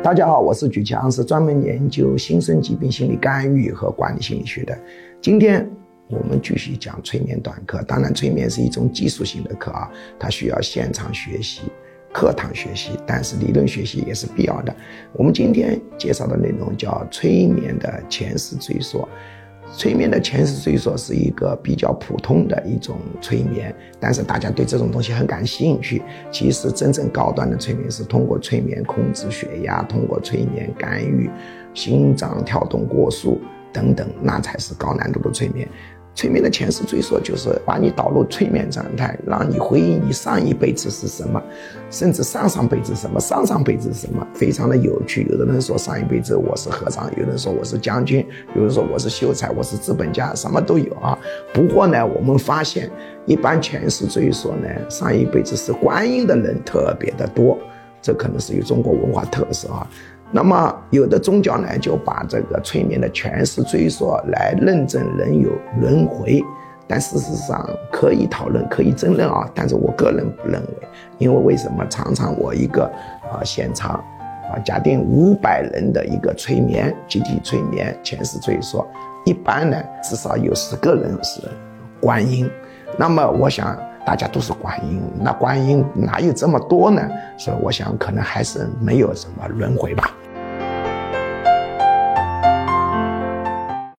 大家好，我是举强，是专门研究新生疾病心理干预和管理心理学的。今天我们继续讲催眠短课。当然，催眠是一种技术性的课啊，它需要现场学习、课堂学习，但是理论学习也是必要的。我们今天介绍的内容叫催眠的前世追溯。催眠的前世虽说是一个比较普通的一种催眠，但是大家对这种东西很感兴趣。其实真正高端的催眠是通过催眠控制血压，通过催眠干预心脏跳动过速等等，那才是高难度的催眠。催眠的前世追溯就是把你导入催眠状态，让你回忆你上一辈子是什么，甚至上上辈子什么，上上辈子什么，非常的有趣。有的人说上一辈子我是和尚，有人说我是将军，有人说我是秀才，我是资本家，什么都有啊。不过呢，我们发现一般前世追溯呢，上一辈子是观音的人特别的多，这可能是有中国文化特色啊。那么，有的宗教呢，就把这个催眠的前世追溯来认证人有轮回，但事实上可以讨论，可以争论啊。但是我个人不认为，因为为什么？常常我一个啊现场啊，假定五百人的一个催眠，集体催眠前世追溯，一般呢至少有十个人是观音。那么我想。大家都是观音，那观音哪有这么多呢？所以我想可能还是没有什么轮回吧。